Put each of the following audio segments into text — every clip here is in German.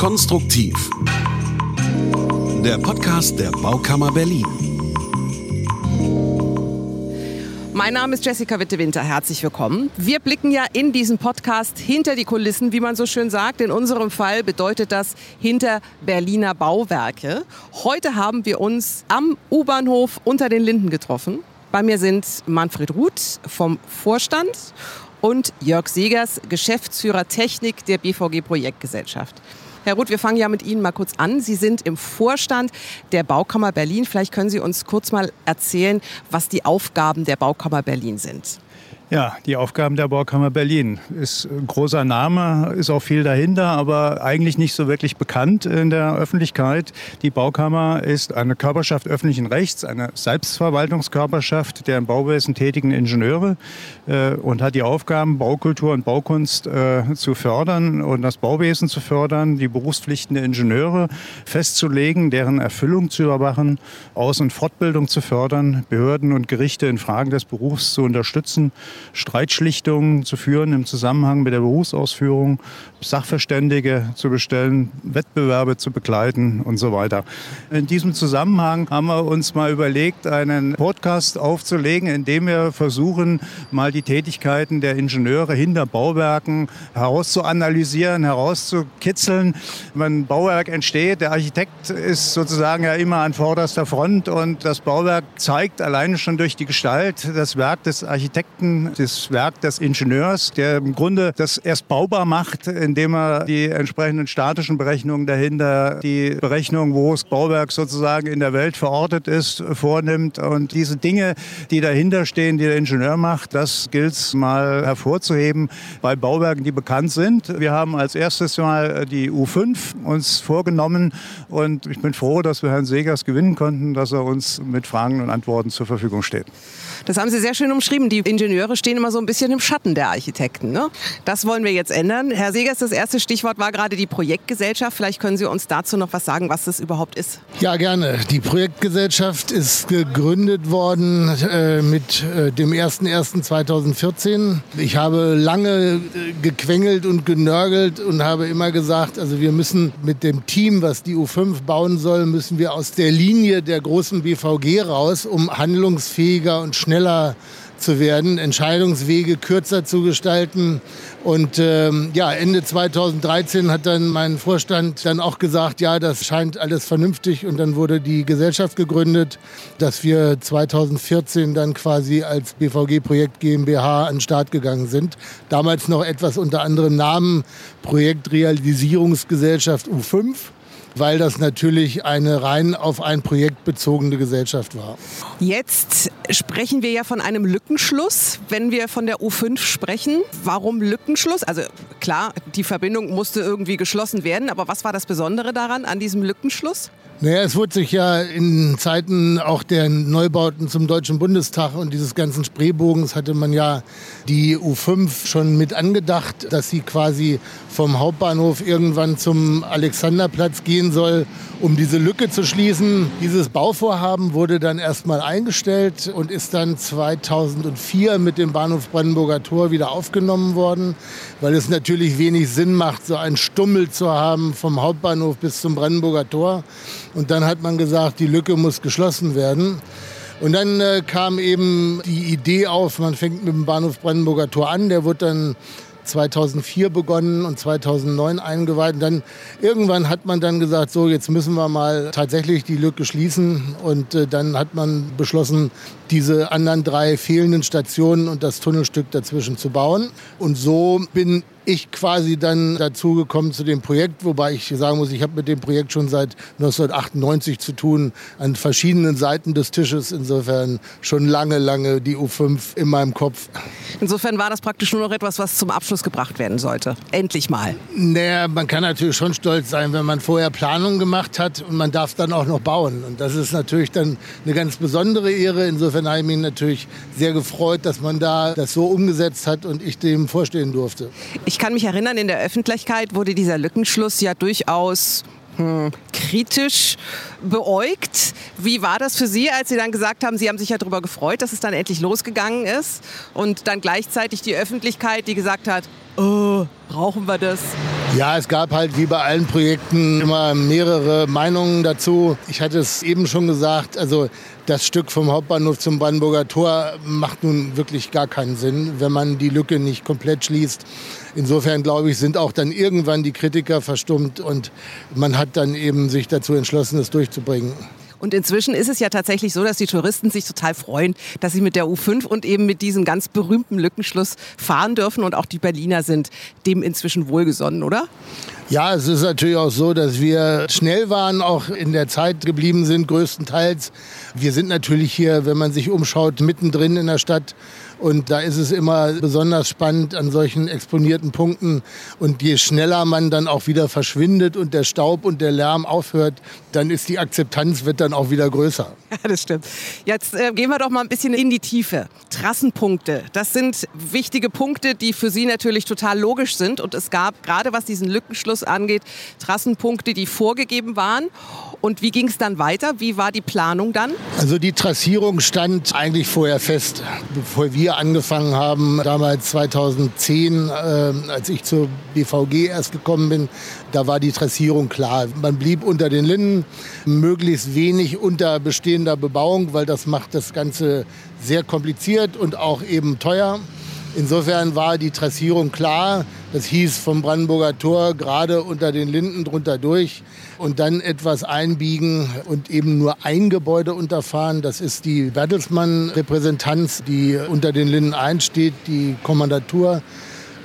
Konstruktiv. Der Podcast der Baukammer Berlin. Mein Name ist Jessica Witte-Winter. Herzlich willkommen. Wir blicken ja in diesem Podcast hinter die Kulissen, wie man so schön sagt. In unserem Fall bedeutet das hinter Berliner Bauwerke. Heute haben wir uns am U-Bahnhof unter den Linden getroffen. Bei mir sind Manfred Ruth vom Vorstand und Jörg Segers, Geschäftsführer Technik der BVG Projektgesellschaft. Herr Ruth, wir fangen ja mit Ihnen mal kurz an. Sie sind im Vorstand der Baukammer Berlin. Vielleicht können Sie uns kurz mal erzählen, was die Aufgaben der Baukammer Berlin sind. Ja, die Aufgaben der Baukammer Berlin ist ein großer Name, ist auch viel dahinter, aber eigentlich nicht so wirklich bekannt in der Öffentlichkeit. Die Baukammer ist eine Körperschaft öffentlichen Rechts, eine Selbstverwaltungskörperschaft der im Bauwesen tätigen Ingenieure äh, und hat die Aufgaben, Baukultur und Baukunst äh, zu fördern und das Bauwesen zu fördern, die Berufspflichten der Ingenieure festzulegen, deren Erfüllung zu überwachen, Aus- und Fortbildung zu fördern, Behörden und Gerichte in Fragen des Berufs zu unterstützen Streitschlichtungen zu führen im Zusammenhang mit der Berufsausführung, Sachverständige zu bestellen, Wettbewerbe zu begleiten und so weiter. In diesem Zusammenhang haben wir uns mal überlegt, einen Podcast aufzulegen, in dem wir versuchen, mal die Tätigkeiten der Ingenieure hinter Bauwerken herauszuanalysieren, herauszukitzeln. Wenn ein Bauwerk entsteht, der Architekt ist sozusagen ja immer an vorderster Front und das Bauwerk zeigt alleine schon durch die Gestalt das Werk des Architekten das Werk des Ingenieurs, der im Grunde das erst baubar macht, indem er die entsprechenden statischen Berechnungen dahinter, die Berechnung, wo das Bauwerk sozusagen in der Welt verortet ist, vornimmt. Und diese Dinge, die dahinter stehen, die der Ingenieur macht, das gilt es mal hervorzuheben bei Bauwerken, die bekannt sind. Wir haben als erstes mal die U5 uns vorgenommen und ich bin froh, dass wir Herrn Segers gewinnen konnten, dass er uns mit Fragen und Antworten zur Verfügung steht. Das haben Sie sehr schön umschrieben. Die Ingenieure stehen immer so ein bisschen im Schatten der Architekten. Ne? Das wollen wir jetzt ändern. Herr Segers, das erste Stichwort war gerade die Projektgesellschaft. Vielleicht können Sie uns dazu noch was sagen, was das überhaupt ist. Ja, gerne. Die Projektgesellschaft ist gegründet worden äh, mit äh, dem 01.01.2014. Ich habe lange äh, gequengelt und genörgelt und habe immer gesagt, also wir müssen mit dem Team, was die U5 bauen soll, müssen wir aus der Linie der großen BVG raus, um handlungsfähiger und schneller zu werden, Entscheidungswege kürzer zu gestalten. Und ähm, ja, Ende 2013 hat dann mein Vorstand dann auch gesagt, ja, das scheint alles vernünftig. Und dann wurde die Gesellschaft gegründet, dass wir 2014 dann quasi als BVG Projekt GmbH an den Start gegangen sind. Damals noch etwas unter anderem Namen Projektrealisierungsgesellschaft U5 weil das natürlich eine rein auf ein Projekt bezogene Gesellschaft war. Jetzt sprechen wir ja von einem Lückenschluss, wenn wir von der U5 sprechen. Warum Lückenschluss? Also klar, die Verbindung musste irgendwie geschlossen werden, aber was war das Besondere daran, an diesem Lückenschluss? Naja, es wurde sich ja in Zeiten auch der Neubauten zum Deutschen Bundestag und dieses ganzen Spreebogens hatte man ja die U5 schon mit angedacht, dass sie quasi vom Hauptbahnhof irgendwann zum Alexanderplatz gehen soll, um diese Lücke zu schließen. Dieses Bauvorhaben wurde dann erstmal eingestellt und ist dann 2004 mit dem Bahnhof Brandenburger Tor wieder aufgenommen worden, weil es natürlich wenig Sinn macht, so einen Stummel zu haben vom Hauptbahnhof bis zum Brandenburger Tor. Und dann hat man gesagt, die Lücke muss geschlossen werden. Und dann äh, kam eben die Idee auf, man fängt mit dem Bahnhof Brandenburger Tor an. Der wird dann 2004 begonnen und 2009 eingeweiht. Und dann irgendwann hat man dann gesagt, so jetzt müssen wir mal tatsächlich die Lücke schließen. Und äh, dann hat man beschlossen, diese anderen drei fehlenden Stationen und das Tunnelstück dazwischen zu bauen. Und so bin ich quasi dann dazu gekommen zu dem Projekt, wobei ich sagen muss, ich habe mit dem Projekt schon seit 1998 zu tun, an verschiedenen Seiten des Tisches. Insofern schon lange, lange die U5 in meinem Kopf. Insofern war das praktisch nur noch etwas, was zum Abschluss gebracht werden sollte. Endlich mal. Naja, man kann natürlich schon stolz sein, wenn man vorher Planung gemacht hat und man darf dann auch noch bauen. Und das ist natürlich dann eine ganz besondere Ehre. Insofern habe ich mich natürlich sehr gefreut, dass man da das so umgesetzt hat und ich dem vorstehen durfte. Ich kann mich erinnern, in der Öffentlichkeit wurde dieser Lückenschluss ja durchaus hm, kritisch beäugt. Wie war das für Sie, als Sie dann gesagt haben, Sie haben sich ja darüber gefreut, dass es dann endlich losgegangen ist und dann gleichzeitig die Öffentlichkeit, die gesagt hat, oh, brauchen wir das? Ja, es gab halt wie bei allen Projekten immer mehrere Meinungen dazu. Ich hatte es eben schon gesagt, also das Stück vom Hauptbahnhof zum Brandenburger Tor macht nun wirklich gar keinen Sinn, wenn man die Lücke nicht komplett schließt. Insofern glaube ich, sind auch dann irgendwann die Kritiker verstummt und man hat dann eben sich dazu entschlossen, es durchzubringen. Und inzwischen ist es ja tatsächlich so, dass die Touristen sich total freuen, dass sie mit der U5 und eben mit diesem ganz berühmten Lückenschluss fahren dürfen. Und auch die Berliner sind dem inzwischen wohlgesonnen, oder? Ja, es ist natürlich auch so, dass wir schnell waren, auch in der Zeit geblieben sind, größtenteils. Wir sind natürlich hier, wenn man sich umschaut, mittendrin in der Stadt. Und da ist es immer besonders spannend an solchen exponierten Punkten. Und je schneller man dann auch wieder verschwindet und der Staub und der Lärm aufhört, dann ist die Akzeptanz wird dann auch wieder größer. Ja, das stimmt. Jetzt äh, gehen wir doch mal ein bisschen in die Tiefe. Trassenpunkte, das sind wichtige Punkte, die für Sie natürlich total logisch sind. Und es gab gerade was diesen Lückenschluss angeht, Trassenpunkte, die vorgegeben waren. Und wie ging es dann weiter? Wie war die Planung dann? Also die Trassierung stand eigentlich vorher fest, bevor wir angefangen haben, damals 2010, äh, als ich zur BVG erst gekommen bin, da war die Trassierung klar. Man blieb unter den Linden, möglichst wenig unter bestehender Bebauung, weil das macht das Ganze sehr kompliziert und auch eben teuer. Insofern war die Trassierung klar. Das hieß vom Brandenburger Tor gerade unter den Linden drunter durch und dann etwas einbiegen und eben nur ein Gebäude unterfahren. Das ist die Bertelsmann-Repräsentanz, die unter den Linden einsteht, die Kommandatur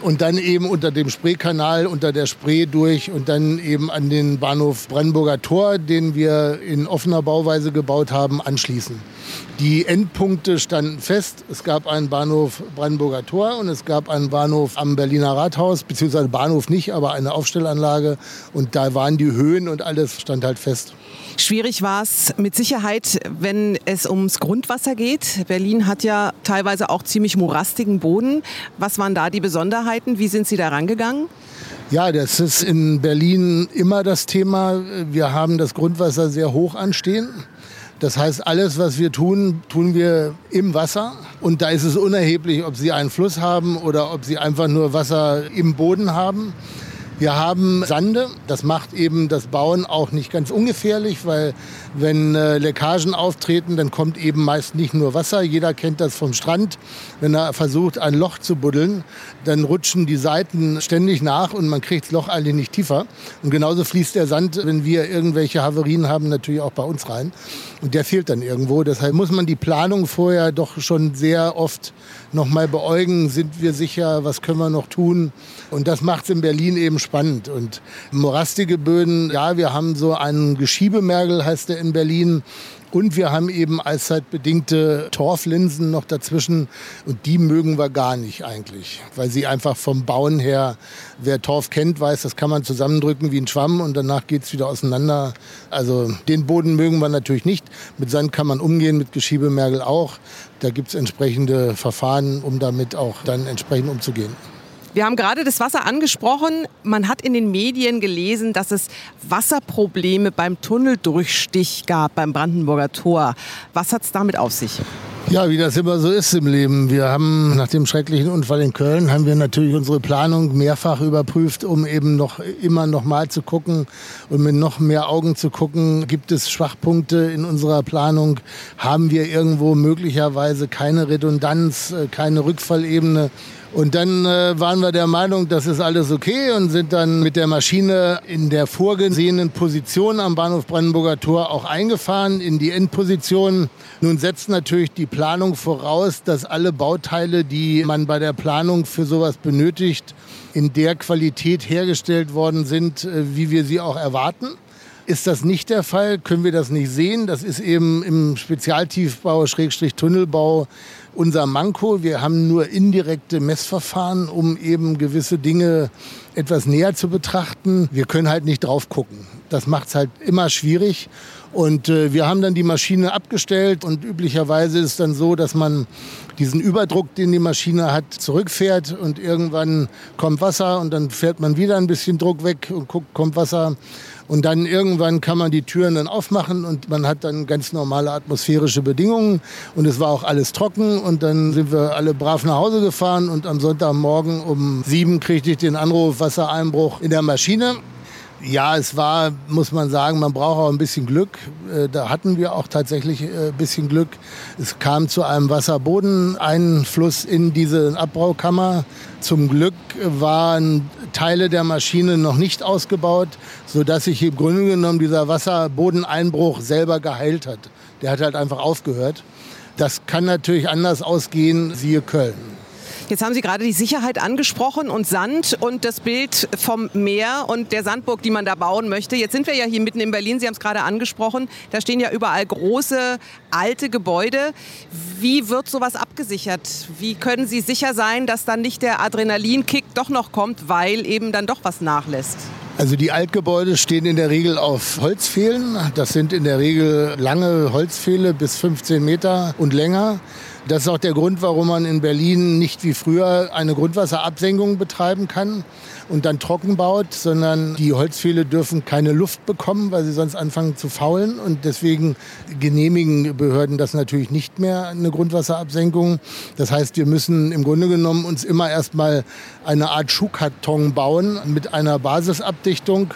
und dann eben unter dem Spreekanal, unter der Spree durch und dann eben an den Bahnhof Brandenburger Tor, den wir in offener Bauweise gebaut haben, anschließen. Die Endpunkte standen fest. Es gab einen Bahnhof Brandenburger Tor und es gab einen Bahnhof am Berliner Rathaus, beziehungsweise Bahnhof nicht, aber eine Aufstellanlage. Und da waren die Höhen und alles stand halt fest. Schwierig war es mit Sicherheit, wenn es ums Grundwasser geht. Berlin hat ja teilweise auch ziemlich morastigen Boden. Was waren da die Besonderheiten? Wie sind Sie da rangegangen? Ja, das ist in Berlin immer das Thema. Wir haben das Grundwasser sehr hoch anstehen. Das heißt, alles, was wir tun, tun wir im Wasser. Und da ist es unerheblich, ob Sie einen Fluss haben oder ob Sie einfach nur Wasser im Boden haben. Wir haben Sande. Das macht eben das Bauen auch nicht ganz ungefährlich, weil wenn äh, Leckagen auftreten, dann kommt eben meist nicht nur Wasser. Jeder kennt das vom Strand. Wenn er versucht, ein Loch zu buddeln, dann rutschen die Seiten ständig nach und man kriegt das Loch eigentlich nicht tiefer. Und genauso fließt der Sand, wenn wir irgendwelche Haverien haben, natürlich auch bei uns rein. Und der fehlt dann irgendwo. Deshalb muss man die Planung vorher doch schon sehr oft nochmal beäugen. Sind wir sicher? Was können wir noch tun? Und das macht es in Berlin eben spannend. Und morastige Böden, ja, wir haben so einen Geschiebemergel, heißt der in Berlin. Und wir haben eben allzeitbedingte Torflinsen noch dazwischen. Und die mögen wir gar nicht eigentlich, weil sie einfach vom Bauen her, wer Torf kennt, weiß, das kann man zusammendrücken wie ein Schwamm und danach geht es wieder auseinander. Also den Boden mögen wir natürlich nicht. Mit Sand kann man umgehen, mit Geschiebemergel auch. Da gibt es entsprechende Verfahren, um damit auch dann entsprechend umzugehen. Wir haben gerade das Wasser angesprochen. Man hat in den Medien gelesen, dass es Wasserprobleme beim Tunneldurchstich gab beim Brandenburger Tor. Was hat es damit auf sich? Ja, wie das immer so ist im Leben. Wir haben nach dem schrecklichen Unfall in Köln haben wir natürlich unsere Planung mehrfach überprüft, um eben noch immer noch mal zu gucken und mit noch mehr Augen zu gucken, gibt es Schwachpunkte in unserer Planung? Haben wir irgendwo möglicherweise keine Redundanz, äh, keine Rückfallebene? Und dann äh, waren wir der Meinung, das ist alles okay und sind dann mit der Maschine in der vorgesehenen Position am Bahnhof Brandenburger Tor auch eingefahren in die Endposition. Nun setzt natürlich die Planung voraus, dass alle Bauteile, die man bei der Planung für sowas benötigt, in der Qualität hergestellt worden sind, äh, wie wir sie auch erwarten. Ist das nicht der Fall, können wir das nicht sehen. Das ist eben im Spezialtiefbau, Schrägstrich Tunnelbau unser Manko. Wir haben nur indirekte Messverfahren, um eben gewisse Dinge etwas näher zu betrachten. Wir können halt nicht drauf gucken. Das macht es halt immer schwierig. Und äh, wir haben dann die Maschine abgestellt und üblicherweise ist dann so, dass man diesen Überdruck, den die Maschine hat, zurückfährt und irgendwann kommt Wasser und dann fährt man wieder ein bisschen Druck weg und guckt, kommt Wasser. Und dann irgendwann kann man die Türen dann aufmachen und man hat dann ganz normale atmosphärische Bedingungen. Und es war auch alles trocken. Und dann sind wir alle brav nach Hause gefahren. Und am Sonntagmorgen um sieben kriegte ich den Anruf, Wassereinbruch in der Maschine. Ja, es war, muss man sagen, man braucht auch ein bisschen Glück. Äh, da hatten wir auch tatsächlich ein äh, bisschen Glück. Es kam zu einem Wasserbodeneinfluss in diese Abbaukammer. Zum Glück waren Teile der Maschine noch nicht ausgebaut, sodass sich im Grunde genommen dieser Wasserbodeneinbruch selber geheilt hat. Der hat halt einfach aufgehört. Das kann natürlich anders ausgehen, siehe Köln. Jetzt haben Sie gerade die Sicherheit angesprochen und Sand und das Bild vom Meer und der Sandburg, die man da bauen möchte. Jetzt sind wir ja hier mitten in Berlin, Sie haben es gerade angesprochen. Da stehen ja überall große, alte Gebäude. Wie wird sowas abgesichert? Wie können Sie sicher sein, dass dann nicht der Adrenalinkick doch noch kommt, weil eben dann doch was nachlässt? Also die Altgebäude stehen in der Regel auf Holzpfählen. Das sind in der Regel lange Holzpfähle bis 15 Meter und länger. Das ist auch der Grund, warum man in Berlin nicht wie früher eine Grundwasserabsenkung betreiben kann und dann trocken baut, sondern die Holzpfähle dürfen keine Luft bekommen, weil sie sonst anfangen zu faulen. Und deswegen genehmigen Behörden das natürlich nicht mehr, eine Grundwasserabsenkung. Das heißt, wir müssen im Grunde genommen uns immer erstmal eine Art Schuhkarton bauen mit einer Basisabdichtung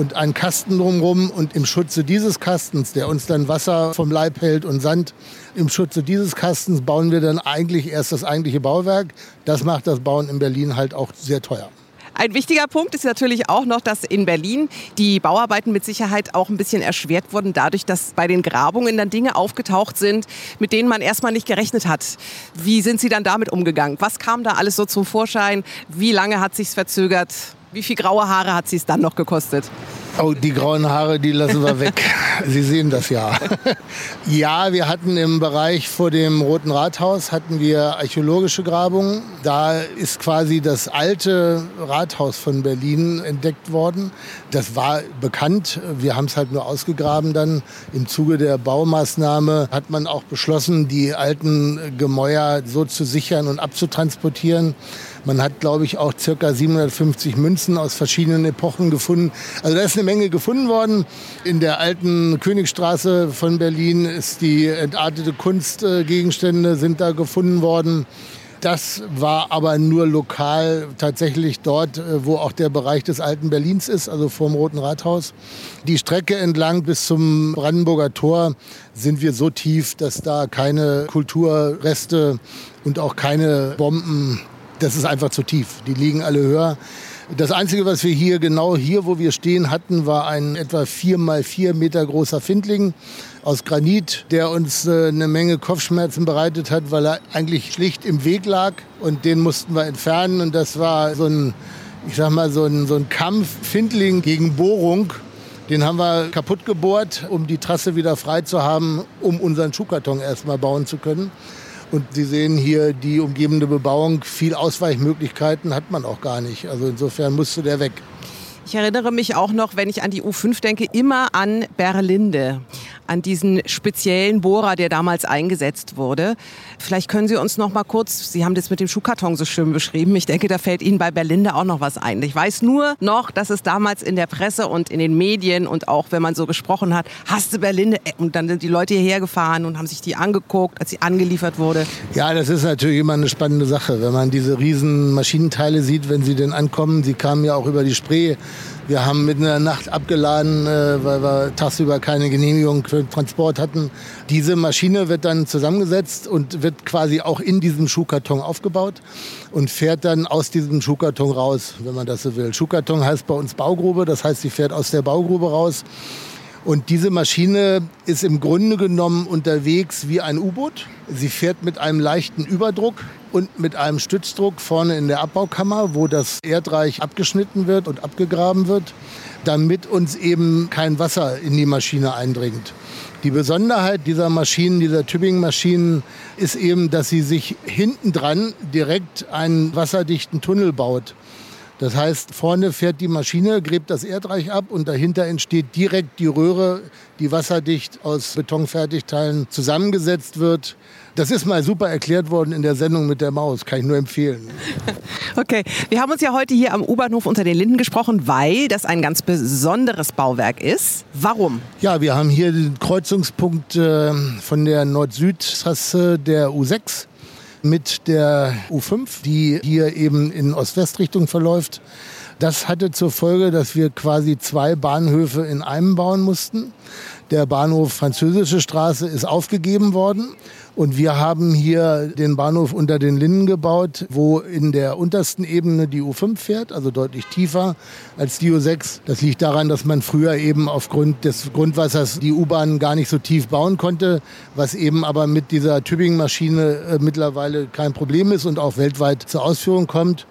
und einen Kasten drumherum und im Schutze dieses Kastens, der uns dann Wasser vom Leib hält und Sand, im Schutze dieses Kastens bauen wir dann eigentlich erst das eigentliche Bauwerk. Das macht das Bauen in Berlin halt auch sehr teuer. Ein wichtiger Punkt ist natürlich auch noch, dass in Berlin die Bauarbeiten mit Sicherheit auch ein bisschen erschwert wurden, dadurch, dass bei den Grabungen dann Dinge aufgetaucht sind, mit denen man erstmal nicht gerechnet hat. Wie sind Sie dann damit umgegangen? Was kam da alles so zum Vorschein? Wie lange hat sich's verzögert? Wie viel graue Haare hat sie es dann noch gekostet? Oh, die grauen Haare, die lassen wir weg. Sie sehen das ja. ja, wir hatten im Bereich vor dem Roten Rathaus hatten wir archäologische Grabungen. Da ist quasi das alte Rathaus von Berlin entdeckt worden. Das war bekannt. Wir haben es halt nur ausgegraben dann. Im Zuge der Baumaßnahme hat man auch beschlossen, die alten Gemäuer so zu sichern und abzutransportieren. Man hat, glaube ich, auch circa 750 Münzen aus verschiedenen Epochen gefunden. Also da ist eine Menge gefunden worden. In der alten Königstraße von Berlin ist die entartete Kunstgegenstände sind da gefunden worden. Das war aber nur lokal tatsächlich dort, äh, wo auch der Bereich des alten Berlins ist, also vorm Roten Rathaus. Die Strecke entlang bis zum Brandenburger Tor sind wir so tief, dass da keine Kulturreste und auch keine Bomben das ist einfach zu tief. Die liegen alle höher. Das Einzige, was wir hier genau hier, wo wir stehen hatten, war ein etwa vier mal vier Meter großer Findling aus Granit, der uns äh, eine Menge Kopfschmerzen bereitet hat, weil er eigentlich schlicht im Weg lag und den mussten wir entfernen und das war so ein, ich sag mal, so ein, so ein Kampf Findling gegen Bohrung. Den haben wir kaputt gebohrt, um die Trasse wieder frei zu haben, um unseren Schuhkarton erstmal bauen zu können. Und Sie sehen hier die umgebende Bebauung. Viel Ausweichmöglichkeiten hat man auch gar nicht. Also insofern musste der weg. Ich erinnere mich auch noch, wenn ich an die U5 denke, immer an Berlinde an diesen speziellen Bohrer, der damals eingesetzt wurde. Vielleicht können Sie uns noch mal kurz, Sie haben das mit dem Schuhkarton so schön beschrieben. Ich denke, da fällt Ihnen bei Berlinde auch noch was ein. Ich weiß nur noch, dass es damals in der Presse und in den Medien und auch wenn man so gesprochen hat, hast du Berlinde? Und dann sind die Leute hierher gefahren und haben sich die angeguckt, als sie angeliefert wurde. Ja, das ist natürlich immer eine spannende Sache, wenn man diese riesen Maschinenteile sieht, wenn sie denn ankommen. Sie kamen ja auch über die Spree wir haben mitten in der Nacht abgeladen, äh, weil wir tagsüber keine Genehmigung für den Transport hatten. Diese Maschine wird dann zusammengesetzt und wird quasi auch in diesem Schuhkarton aufgebaut und fährt dann aus diesem Schuhkarton raus, wenn man das so will. Schuhkarton heißt bei uns Baugrube, das heißt, sie fährt aus der Baugrube raus. Und diese Maschine ist im Grunde genommen unterwegs wie ein U-Boot. Sie fährt mit einem leichten Überdruck und mit einem Stützdruck vorne in der Abbaukammer, wo das Erdreich abgeschnitten wird und abgegraben wird, damit uns eben kein Wasser in die Maschine eindringt. Die Besonderheit dieser Maschinen, dieser Tübingen-Maschinen, ist eben, dass sie sich hinten dran direkt einen wasserdichten Tunnel baut. Das heißt, vorne fährt die Maschine, gräbt das Erdreich ab und dahinter entsteht direkt die Röhre, die wasserdicht aus Betonfertigteilen zusammengesetzt wird. Das ist mal super erklärt worden in der Sendung mit der Maus, kann ich nur empfehlen. Okay, wir haben uns ja heute hier am U-Bahnhof unter den Linden gesprochen, weil das ein ganz besonderes Bauwerk ist. Warum? Ja, wir haben hier den Kreuzungspunkt äh, von der Nord-Süd-Trasse der U6 mit der U5, die hier eben in Ost-West-Richtung verläuft. Das hatte zur Folge, dass wir quasi zwei Bahnhöfe in einem bauen mussten. Der Bahnhof Französische Straße ist aufgegeben worden und wir haben hier den Bahnhof unter den Linden gebaut, wo in der untersten Ebene die U5 fährt, also deutlich tiefer als die U6. Das liegt daran, dass man früher eben aufgrund des Grundwassers die U-Bahn gar nicht so tief bauen konnte, was eben aber mit dieser Tübingen-Maschine äh, mittlerweile kein Problem ist und auch weltweit zur Ausführung kommt.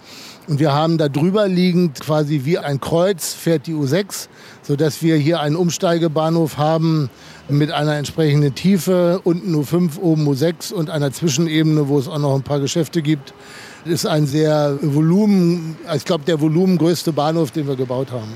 Und wir haben da drüber liegend quasi wie ein Kreuz fährt die U6, sodass wir hier einen Umsteigebahnhof haben mit einer entsprechenden Tiefe, unten U5, oben U6 und einer Zwischenebene, wo es auch noch ein paar Geschäfte gibt. Das ist ein sehr Volumen, ich glaube der volumengrößte Bahnhof, den wir gebaut haben.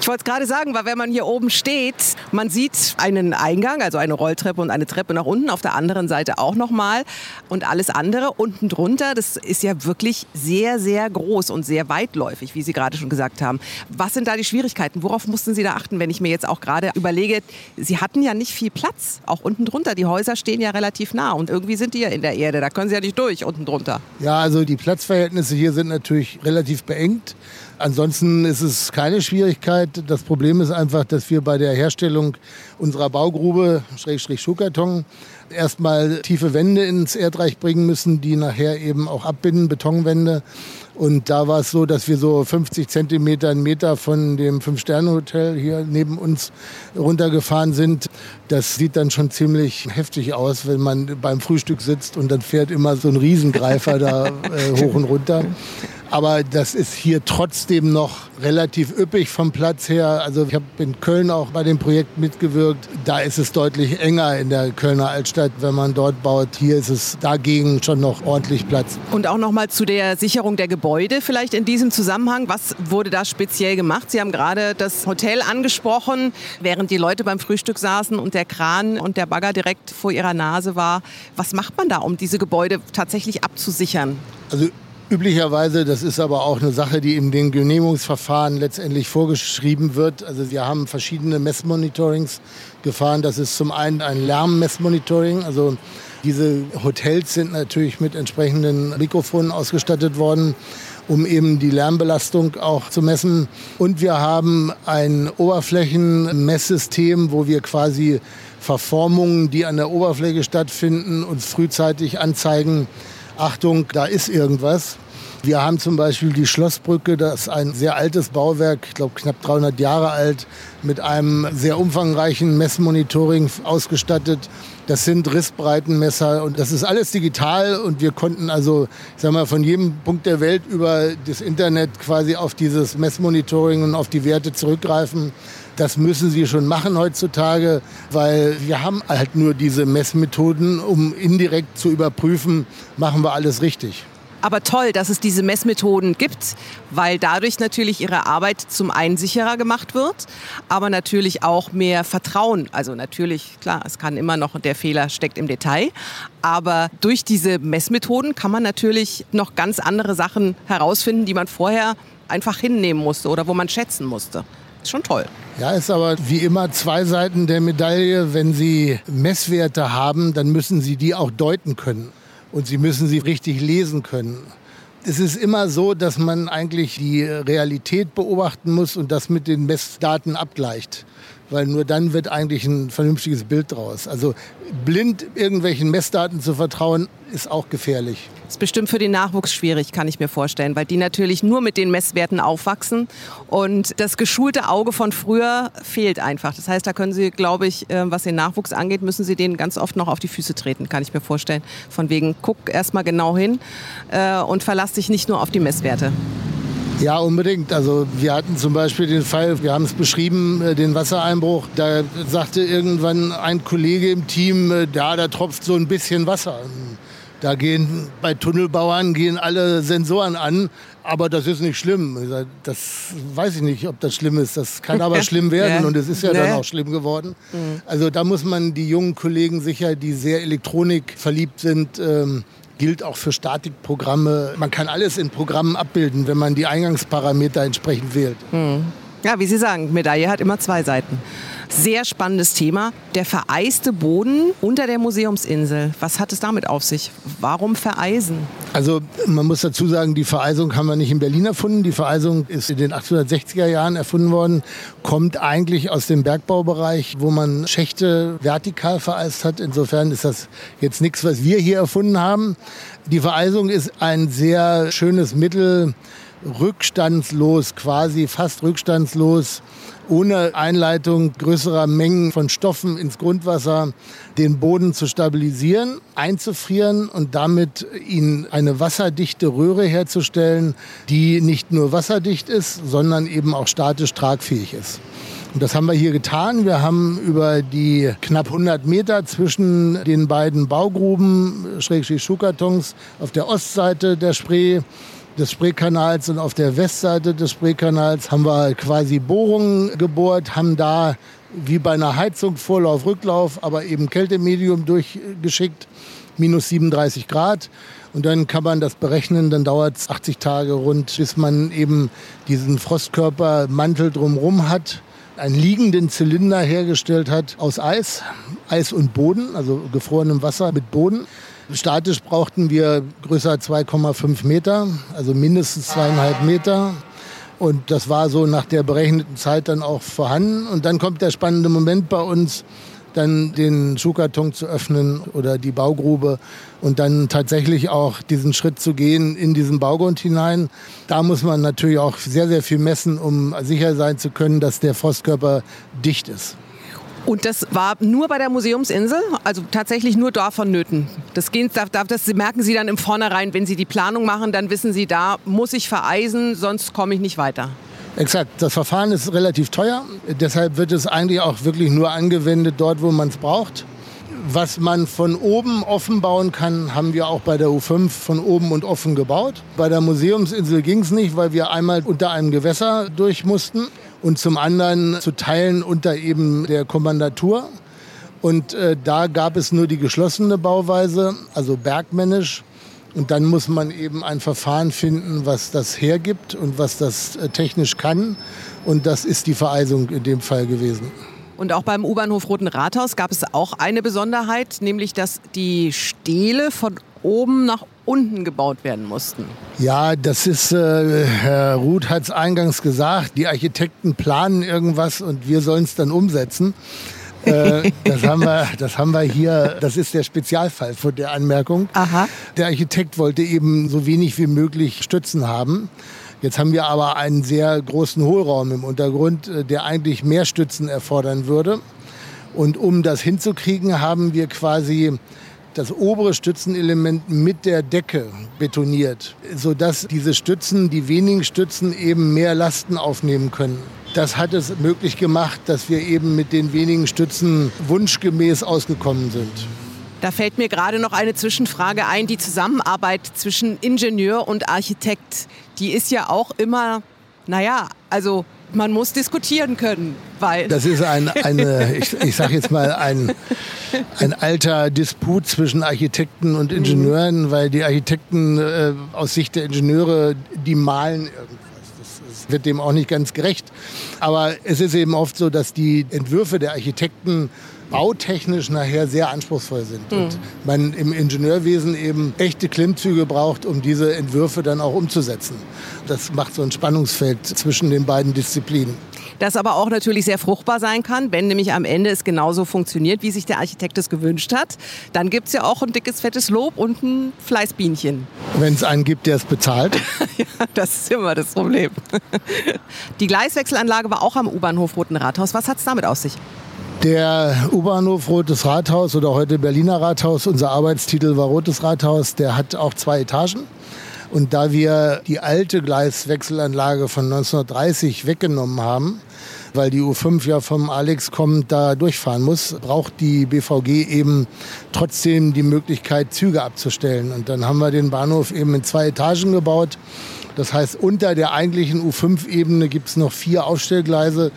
Ich wollte es gerade sagen, weil wenn man hier oben steht, man sieht einen Eingang, also eine Rolltreppe und eine Treppe nach unten, auf der anderen Seite auch nochmal und alles andere unten drunter, das ist ja wirklich sehr, sehr groß und sehr weitläufig, wie Sie gerade schon gesagt haben. Was sind da die Schwierigkeiten? Worauf mussten Sie da achten, wenn ich mir jetzt auch gerade überlege, Sie hatten ja nicht viel Platz, auch unten drunter. Die Häuser stehen ja relativ nah und irgendwie sind die ja in der Erde, da können Sie ja nicht durch unten drunter. Ja, also die Platzverhältnisse hier sind natürlich relativ beengt. Ansonsten ist es keine Schwierigkeit. Das Problem ist einfach, dass wir bei der Herstellung unserer Baugrube, Schrägstrich Schuhkarton, erstmal tiefe Wände ins Erdreich bringen müssen, die nachher eben auch abbinden, Betonwände. Und da war es so, dass wir so 50 Zentimeter, einen Meter von dem Fünf-Sterne-Hotel hier neben uns runtergefahren sind. Das sieht dann schon ziemlich heftig aus, wenn man beim Frühstück sitzt und dann fährt immer so ein Riesengreifer da äh, hoch und runter. Aber das ist hier trotzdem noch relativ üppig vom Platz her. Also ich habe in Köln auch bei dem Projekt mitgewirkt. Da ist es deutlich enger in der Kölner Altstadt, wenn man dort baut. Hier ist es dagegen schon noch ordentlich Platz. Und auch noch mal zu der Sicherung der Gebäude vielleicht in diesem Zusammenhang. Was wurde da speziell gemacht? Sie haben gerade das Hotel angesprochen, während die Leute beim Frühstück saßen und der Kran und der Bagger direkt vor ihrer Nase war. Was macht man da, um diese Gebäude tatsächlich abzusichern? Also Üblicherweise, das ist aber auch eine Sache, die in den Genehmigungsverfahren letztendlich vorgeschrieben wird. Also wir haben verschiedene Messmonitorings gefahren. Das ist zum einen ein Lärmmessmonitoring. Also diese Hotels sind natürlich mit entsprechenden Mikrofonen ausgestattet worden, um eben die Lärmbelastung auch zu messen. Und wir haben ein Oberflächenmesssystem, wo wir quasi Verformungen, die an der Oberfläche stattfinden, uns frühzeitig anzeigen, Achtung, da ist irgendwas. Wir haben zum Beispiel die Schlossbrücke, das ist ein sehr altes Bauwerk, ich glaube knapp 300 Jahre alt, mit einem sehr umfangreichen Messmonitoring ausgestattet. Das sind Rissbreitenmesser und das ist alles digital und wir konnten also, ich sag mal, von jedem Punkt der Welt über das Internet quasi auf dieses Messmonitoring und auf die Werte zurückgreifen. Das müssen sie schon machen heutzutage, weil wir haben halt nur diese Messmethoden, um indirekt zu überprüfen, machen wir alles richtig aber toll, dass es diese Messmethoden gibt, weil dadurch natürlich ihre Arbeit zum einen sicherer gemacht wird, aber natürlich auch mehr Vertrauen. Also natürlich, klar, es kann immer noch, der Fehler steckt im Detail, aber durch diese Messmethoden kann man natürlich noch ganz andere Sachen herausfinden, die man vorher einfach hinnehmen musste oder wo man schätzen musste. Ist schon toll. Ja, ist aber wie immer zwei Seiten der Medaille. Wenn Sie Messwerte haben, dann müssen Sie die auch deuten können und Sie müssen sie richtig lesen können. Es ist immer so, dass man eigentlich die Realität beobachten muss und das mit den Messdaten abgleicht weil nur dann wird eigentlich ein vernünftiges Bild draus. Also blind irgendwelchen Messdaten zu vertrauen, ist auch gefährlich. Ist bestimmt für den Nachwuchs schwierig, kann ich mir vorstellen, weil die natürlich nur mit den Messwerten aufwachsen und das geschulte Auge von früher fehlt einfach. Das heißt, da können Sie, glaube ich, äh, was den Nachwuchs angeht, müssen Sie denen ganz oft noch auf die Füße treten, kann ich mir vorstellen. Von wegen, guck erstmal genau hin äh, und verlass dich nicht nur auf die Messwerte. Ja, unbedingt. Also wir hatten zum Beispiel den Fall, wir haben es beschrieben, äh, den Wassereinbruch. Da sagte irgendwann ein Kollege im Team, ja, da tropft so ein bisschen Wasser. Da gehen bei Tunnelbauern gehen alle Sensoren an, aber das ist nicht schlimm. Das weiß ich nicht, ob das schlimm ist. Das kann aber schlimm werden ja. und es ist ja nee. dann auch schlimm geworden. Mhm. Also da muss man die jungen Kollegen sicher, die sehr Elektronik verliebt sind, ähm, gilt auch für Statikprogramme. Man kann alles in Programmen abbilden, wenn man die Eingangsparameter entsprechend wählt. Mhm. Ja, wie Sie sagen, Medaille hat immer zwei Seiten. Sehr spannendes Thema. Der vereiste Boden unter der Museumsinsel. Was hat es damit auf sich? Warum vereisen? Also man muss dazu sagen, die Vereisung haben wir nicht in Berlin erfunden. Die Vereisung ist in den 1860er Jahren erfunden worden, kommt eigentlich aus dem Bergbaubereich, wo man Schächte vertikal vereist hat. Insofern ist das jetzt nichts, was wir hier erfunden haben. Die Vereisung ist ein sehr schönes Mittel, rückstandslos, quasi fast rückstandslos ohne Einleitung größerer Mengen von Stoffen ins Grundwasser den Boden zu stabilisieren, einzufrieren und damit ihn eine wasserdichte Röhre herzustellen, die nicht nur wasserdicht ist, sondern eben auch statisch tragfähig ist. Und das haben wir hier getan. Wir haben über die knapp 100 Meter zwischen den beiden Baugruben, Schrägstrich Schuhkartons, auf der Ostseite der Spree des Spreekanals und auf der Westseite des Spreekanals haben wir quasi Bohrungen gebohrt, haben da wie bei einer Heizung Vorlauf, Rücklauf, aber eben Kältemedium durchgeschickt, minus 37 Grad. Und dann kann man das berechnen, dann dauert es 80 Tage rund, bis man eben diesen Frostkörpermantel drumherum hat, einen liegenden Zylinder hergestellt hat aus Eis, Eis und Boden, also gefrorenem Wasser mit Boden. Statisch brauchten wir größer 2,5 Meter, also mindestens zweieinhalb Meter. Und das war so nach der berechneten Zeit dann auch vorhanden. Und dann kommt der spannende Moment bei uns, dann den Schuhkarton zu öffnen oder die Baugrube und dann tatsächlich auch diesen Schritt zu gehen in diesen Baugrund hinein. Da muss man natürlich auch sehr, sehr viel messen, um sicher sein zu können, dass der Frostkörper dicht ist. Und das war nur bei der Museumsinsel, also tatsächlich nur da vonnöten. Das, das merken Sie dann im Vornherein, wenn Sie die Planung machen, dann wissen Sie, da muss ich vereisen, sonst komme ich nicht weiter. Exakt. Das Verfahren ist relativ teuer. Deshalb wird es eigentlich auch wirklich nur angewendet dort, wo man es braucht. Was man von oben offen bauen kann, haben wir auch bei der U5 von oben und offen gebaut. Bei der Museumsinsel ging es nicht, weil wir einmal unter einem Gewässer durch mussten und zum anderen zu teilen unter eben der Kommandatur. Und äh, da gab es nur die geschlossene Bauweise, also bergmännisch. Und dann muss man eben ein Verfahren finden, was das hergibt und was das äh, technisch kann. Und das ist die Vereisung in dem Fall gewesen. Und auch beim U-Bahnhof Roten Rathaus gab es auch eine Besonderheit, nämlich dass die Stele von oben nach unten gebaut werden mussten. Ja, das ist, äh, Herr Ruth hat es eingangs gesagt, die Architekten planen irgendwas und wir sollen es dann umsetzen. äh, das, haben wir, das haben wir hier, das ist der Spezialfall von der Anmerkung. Aha. Der Architekt wollte eben so wenig wie möglich Stützen haben. Jetzt haben wir aber einen sehr großen Hohlraum im Untergrund, äh, der eigentlich mehr Stützen erfordern würde. Und um das hinzukriegen, haben wir quasi das obere Stützenelement mit der Decke betoniert, sodass diese Stützen, die wenigen Stützen eben mehr Lasten aufnehmen können. Das hat es möglich gemacht, dass wir eben mit den wenigen Stützen wunschgemäß ausgekommen sind. Da fällt mir gerade noch eine Zwischenfrage ein. Die Zusammenarbeit zwischen Ingenieur und Architekt, die ist ja auch immer, naja, also man muss diskutieren können. Weil das ist ein, eine, ich, ich sage jetzt mal, ein, ein alter Disput zwischen Architekten und Ingenieuren, mhm. weil die Architekten äh, aus Sicht der Ingenieure, die malen irgendwas. Das, das wird dem auch nicht ganz gerecht. Aber es ist eben oft so, dass die Entwürfe der Architekten bautechnisch nachher sehr anspruchsvoll sind. Mhm. Und man im Ingenieurwesen eben echte Klimmzüge braucht, um diese Entwürfe dann auch umzusetzen. Das macht so ein Spannungsfeld zwischen den beiden Disziplinen. Das aber auch natürlich sehr fruchtbar sein kann, wenn nämlich am Ende es genauso funktioniert, wie sich der Architekt es gewünscht hat. Dann gibt es ja auch ein dickes, fettes Lob und ein Fleißbienchen. Wenn es einen gibt, der es bezahlt. ja, das ist immer das Problem. Die Gleiswechselanlage war auch am U-Bahnhof Roten Rathaus. Was hat es damit aus sich? Der U-Bahnhof Rotes Rathaus oder heute Berliner Rathaus, unser Arbeitstitel war Rotes Rathaus, der hat auch zwei Etagen. Und da wir die alte Gleiswechselanlage von 1930 weggenommen haben, weil die U5 ja vom Alex kommt, da durchfahren muss, braucht die BVG eben trotzdem die Möglichkeit, Züge abzustellen. Und dann haben wir den Bahnhof eben in zwei Etagen gebaut. Das heißt, unter der eigentlichen U5-Ebene gibt es noch vier Aufstellgleise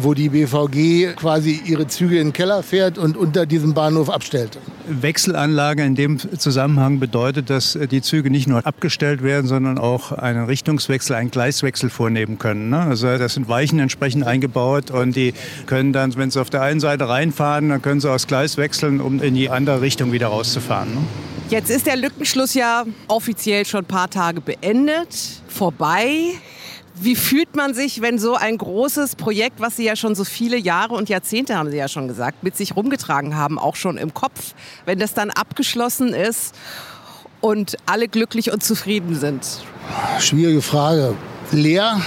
wo die BVG quasi ihre Züge in den Keller fährt und unter diesem Bahnhof abstellt. Wechselanlage in dem Zusammenhang bedeutet, dass die Züge nicht nur abgestellt werden, sondern auch einen Richtungswechsel, einen Gleiswechsel vornehmen können. Ne? Also das sind Weichen entsprechend eingebaut und die können dann, wenn sie auf der einen Seite reinfahren, dann können sie aus Gleis wechseln, um in die andere Richtung wieder rauszufahren. Ne? Jetzt ist der Lückenschluss ja offiziell schon ein paar Tage beendet, vorbei. Wie fühlt man sich, wenn so ein großes Projekt, was Sie ja schon so viele Jahre und Jahrzehnte, haben Sie ja schon gesagt, mit sich rumgetragen haben, auch schon im Kopf, wenn das dann abgeschlossen ist und alle glücklich und zufrieden sind? Schwierige Frage. Leer,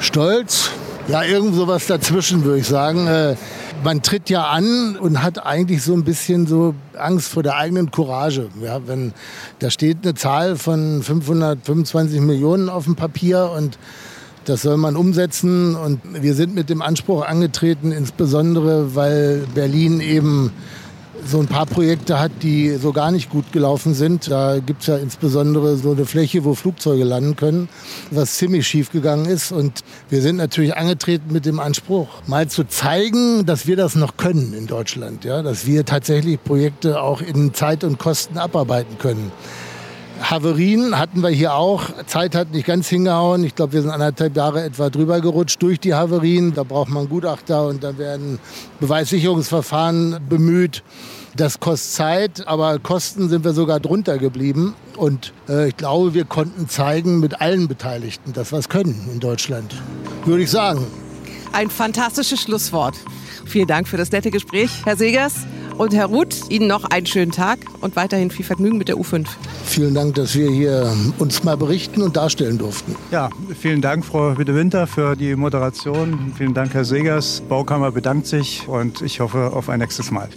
stolz, ja, irgend sowas dazwischen, würde ich sagen. Äh, man tritt ja an und hat eigentlich so ein bisschen so Angst vor der eigenen Courage. Ja, wenn da steht eine Zahl von 525 Millionen auf dem Papier und das soll man umsetzen und wir sind mit dem Anspruch angetreten, insbesondere weil Berlin eben so ein paar Projekte hat, die so gar nicht gut gelaufen sind. Da gibt es ja insbesondere so eine Fläche, wo Flugzeuge landen können, was ziemlich schief gegangen ist. Und wir sind natürlich angetreten mit dem Anspruch, mal zu zeigen, dass wir das noch können in Deutschland. Ja? Dass wir tatsächlich Projekte auch in Zeit und Kosten abarbeiten können. Haverien hatten wir hier auch. Zeit hat nicht ganz hingehauen. Ich glaube, wir sind anderthalb Jahre etwa drüber gerutscht durch die Haverien. Da braucht man Gutachter und da werden Beweissicherungsverfahren bemüht. Das kostet Zeit, aber Kosten sind wir sogar drunter geblieben. Und äh, ich glaube, wir konnten zeigen mit allen Beteiligten, dass wir es können in Deutschland. Würde ich sagen. Ein fantastisches Schlusswort. Vielen Dank für das nette Gespräch, Herr Segers. Und Herr Ruth, Ihnen noch einen schönen Tag und weiterhin viel Vergnügen mit der U5. Vielen Dank, dass wir hier uns mal berichten und darstellen durften. Ja, vielen Dank, Frau Witte-Winter, für die Moderation. Vielen Dank, Herr Segers. Baukammer bedankt sich und ich hoffe auf ein nächstes Mal.